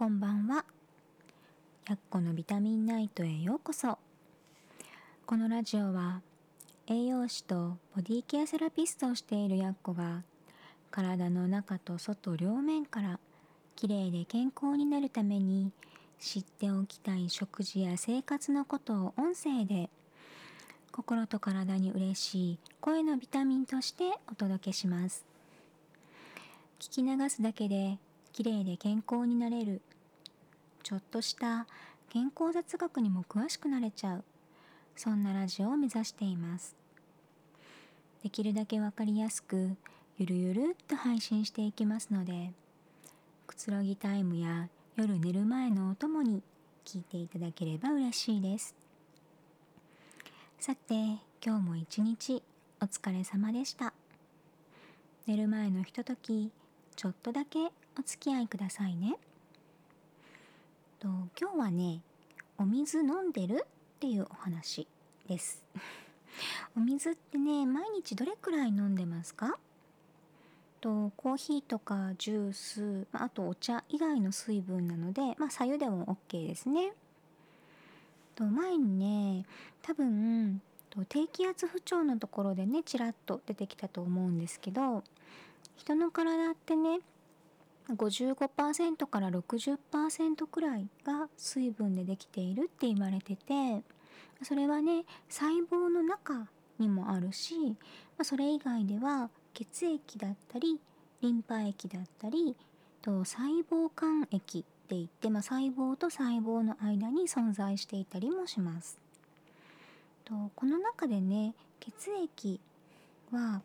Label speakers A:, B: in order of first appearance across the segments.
A: こんばんは。やっこのビタミンナイトへようこそ。このラジオは栄養士とボディケアセラピストをしているやっこが体の中と外両面からきれいで健康になるために知っておきたい食事や生活のことを音声で心と体に嬉しい声のビタミンとしてお届けします。聞き流すだけできれいで健康になれる。ちょっとした健康雑学にも詳しくなれちゃう。そんなラジオを目指しています。できるだけわかりやすくゆるゆるっと配信していきますのでくつろぎタイムや夜寝る前のお供に聞いていただければ嬉しいです。さて今日も一日お疲れ様でした。寝る前のひとときちょっとだけお付き合いくださいね。と今日はねお水飲んでるっていうお話です。お水ってね毎日どれくらい飲んでますか？とコーヒーとかジュースあとお茶以外の水分なのでまあ左右でも OK ですね。と前にね多分低気圧不調のところでねちらっと出てきたと思うんですけど人の体ってね55%から60%くらいが水分でできているって言われててそれはね細胞の中にもあるしそれ以外では血液だったりリンパ液だったりと細胞間液って言って、まあ、細胞と細胞の間に存在していたりもします。とこの中でね血液は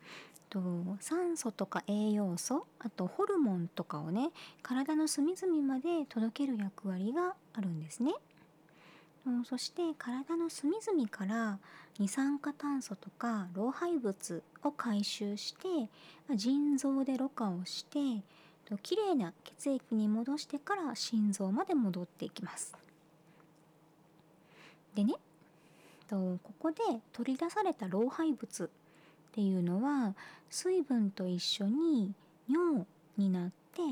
A: と酸素とか栄養素あとホルモンとかをね体の隅々まで届ける役割があるんですね。そして体の隅々から二酸化炭素とか老廃物を回収して腎臓でろ過をしてきれいな血液に戻してから心臓まで戻っていきます。でねここで取り出された老廃物っていうのは水分と一緒に尿になって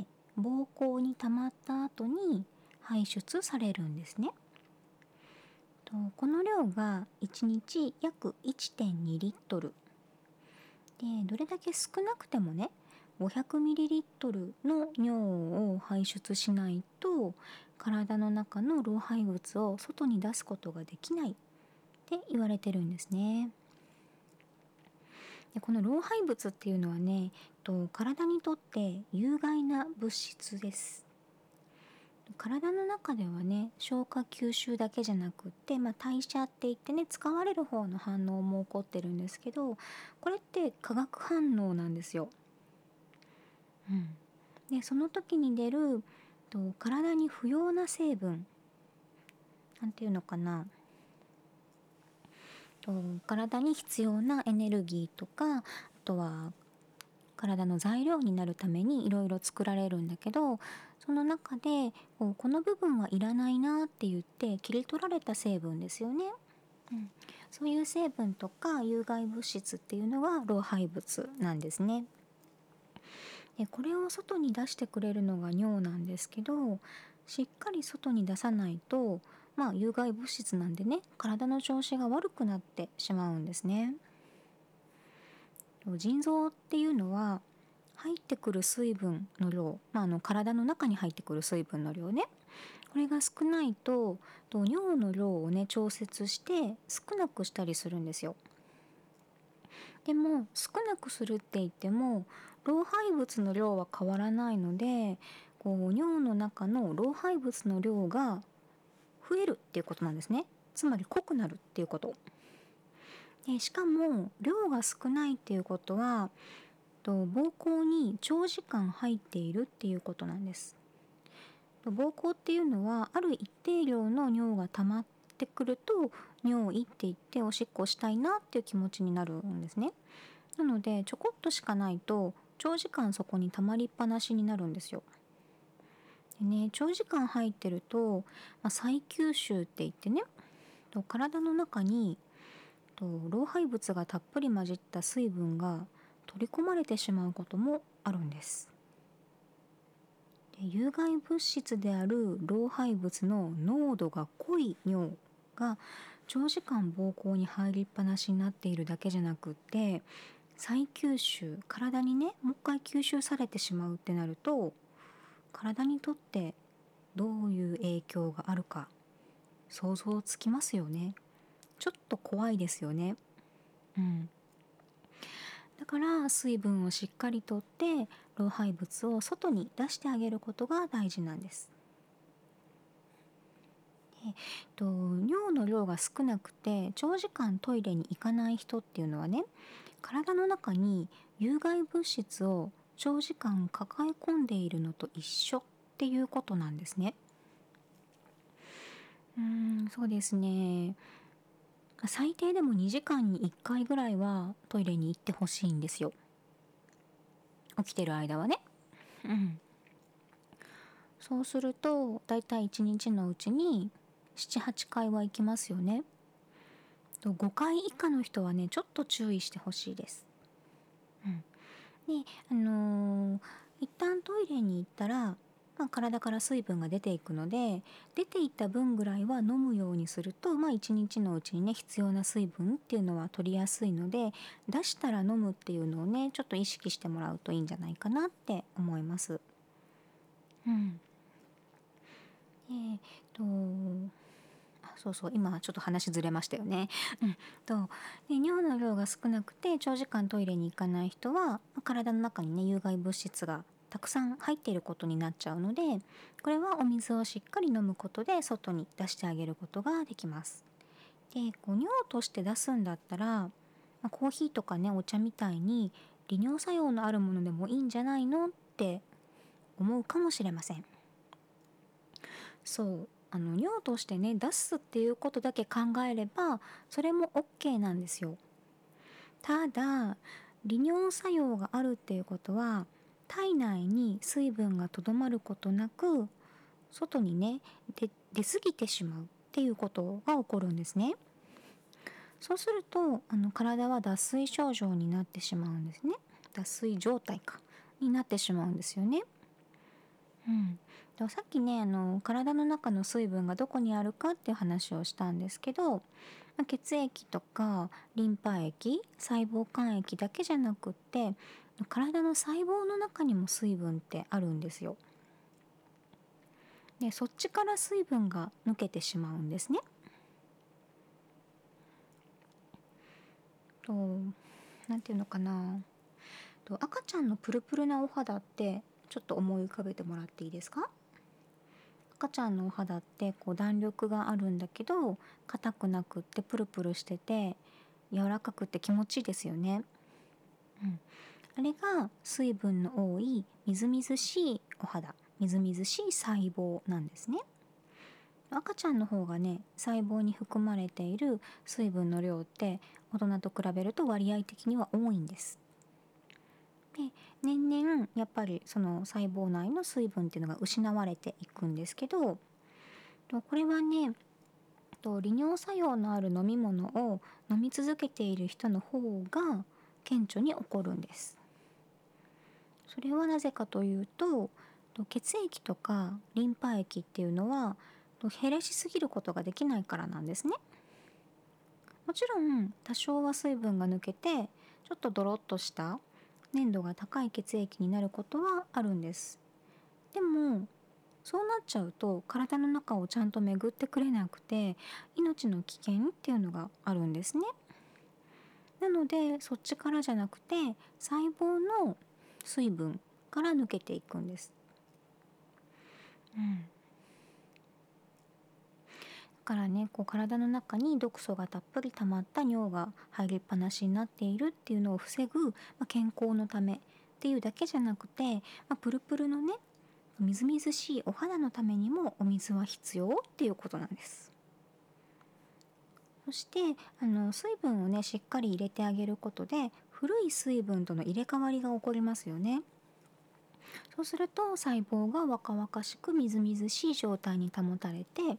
A: 膀胱に溜まった後に排出されるんですね。この量が1日約1.2リットルでどれだけ少なくてもね500ミリリットルの尿を排出しないと体の中の老廃物を外に出すことができないって言われてるんですね。でこの老廃物っていうのはねと体にとって有害な物質です。体の中ではね消化吸収だけじゃなくって、まあ、代謝って言ってね使われる方の反応も起こってるんですけどこれって化学反応なんですよ。うん、でその時に出ると体に不要な成分。なんていうのかな。と体に必要なエネルギーとかあとは体の材料になるためにいろいろ作られるんだけどその中でこの部分はいらないなって言って切り取られた成分ですよね。うん、そういう成分とか有害物質っていうのが老廃物なんですね。でこれを外に出してくれるのが尿なんですけどしっかり外に出さないとまあ有害物質なんでね体の調子が悪くなってしまうんですね。腎臓っていうのは入ってくる水分の量、まあ、あの体の中に入ってくる水分の量ねこれが少ないとと尿の量をね調節して少なくしたりするんですよ。でも少なくするって言っても老廃物の量は変わらないのでこう尿の中の老廃物の量が増えるっていうことなんですね。つまり濃くなるっていうこと。でしかも量が少ないっていうことはと膀胱に長時間入っているっていうことなんです。膀胱っていうのはある一定量の尿が溜まってくると尿意って言っておしっこしたいなっていう気持ちになるんですね。なのでちょこっとしかないと長時間そこに溜まりっぱなしになるんですよ。でね長時間入ってると、まあ、再吸収って言ってね体の中にと老廃物がたっぷり混じった水分が取り込まれてしまうこともあるんです。有害物質である老廃物の濃度が濃い尿が長時間膀胱に入りっぱなしになっているだけじゃなくって再吸収体にねもう一回吸収されてしまうってなると体にとってどういう影響があるか想像つきますよね。ちょっと怖いですよね。うん。だから水分をしっかりとって老廃物を外に出してあげることが大事なんです。えっと、尿の量が少なくて長時間トイレに行かない人っていうのはね体の中に有害物質を長時間抱え込んでいるのと一緒っていうことなんですね。うーんそうですね。最低でも2時間に1回ぐらいはトイレに行ってほしいんですよ。起きてる間はね。うん。そうするとだいたい1日のうちに78回は行きますよね。5回以下の人はねちょっと注意してほしいです、であのー、一旦トイレに行ったらまあ、体から水分が出ていくので出ていった分ぐらいは飲むようにすると、まあ、1日のうちにね必要な水分っていうのは取りやすいので出したら飲むっていうのをねちょっと意識してもらうといいんじゃないかなって思います。うん、えー、っとそうそう今ちょっと話ずれましたよね。うん、とで尿の量が少なくて長時間トイレに行かない人は体の中にね有害物質がたくさん入っていることになっちゃうのでこれはお水をしっかり飲むことで外に出してあげることができます。でこう尿として出すんだったら、まあ、コーヒーとかねお茶みたいに利尿作用のあるものでもいいんじゃないのって思うかもしれません。そうあの尿としてね出すっていうことだけ考えればそれも OK なんですよ。ただ利尿作用があるっていうことは体内に水分がとどまることなく外にね出過ぎてしまうっていうことが起こるんですね。そうするとあの体は脱水症状になってしまうんですね。脱水状態かになってしまうんですよね。うん、さっきねあの体の中の水分がどこにあるかっていう話をしたんですけど、血液とかリンパ液細胞間液だけじゃなくって体の細胞の中にも水分ってあるんですよ。でそっちから水分が抜けてしまうんですね。と何て言うのかなと赤ちゃんのプルプルなお肌ってちょっと思い浮かべてもらっていいですか？赤ちゃんのお肌ってこう弾力があるんだけど硬くなくってプルプルしてて柔らかくて気持ちいいですよね。うん、あれが水分の多いみずみずしいお肌みずみずしい細胞なんですね。赤ちゃんの方がね細胞に含まれている水分の量って大人と比べると割合的には多いんです。で年々やっぱりその細胞内の水分っていうのが失われていくんですけどこれはね利尿作用のある飲み物を飲み続けている人の方が顕著に起こるんです。それはなぜかというと血液とかリンパ液っていうのは減らしすぎることができないからなんですね。もちろん多少は水分が抜けてちょっとドロッとした粘度が高い血液になることはあるんです。でもそうなっちゃうと体の中をちゃんと巡ってくれなくて命の危険っていうのがあるんですね。なのでそっちからじゃなくて細胞の水分から抜けていくんです。うん。からねこう体の中に毒素がたっぷり溜まった尿が入りっぱなしになっているっていうのを防ぐ、まあ、健康のためっていうだけじゃなくて、まあ、プルプルのねみずみずしいお肌のためにもお水は必要っていうことなんです。そしてあの水分をねしっかり入れてあげることで古い水分との入れ替わりが起こりますよね。そうすると細胞が若々しくみずみずしい状態に保たれて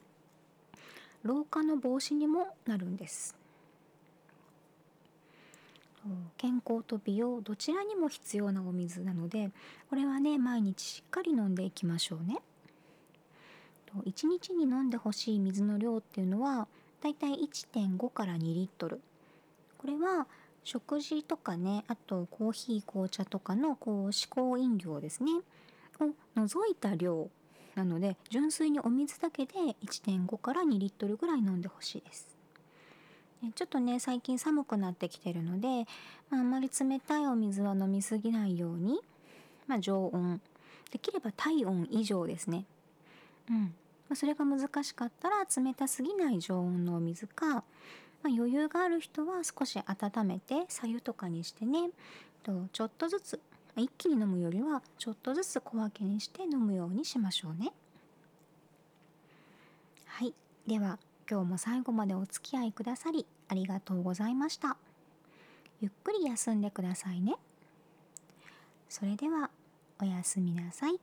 A: 老化の防止にもなるんです健康と美容どちらにも必要なお水なのでこれはね毎日しっかり飲んでいきましょうね。1日に飲んでほしい水の量っていうのはだいたい1.5から2リットルこれは食事とかねあとコーヒー紅茶とかのこう嗜好飲料ですねを除いた量なので純粋にお水だけで1.5から2リットルぐらい飲んでほしいです。ちょっとね最近寒くなってきてるので、まあ、あんまり冷たいお水は飲みすぎないように、まあ、常温できれば体温以上ですね。うんまあ、それが難しかったら冷たすぎない常温のお水か、ま、余裕がある人は少し温めて白湯とかにしてねちょっとずつ一気に飲むよりはちょっとずつ小分けにして飲むようにしましょうね。はいでは今日も最後までお付き合いくださりありがとうございました。ゆっくり休んでくださいね。それではおやすみなさい。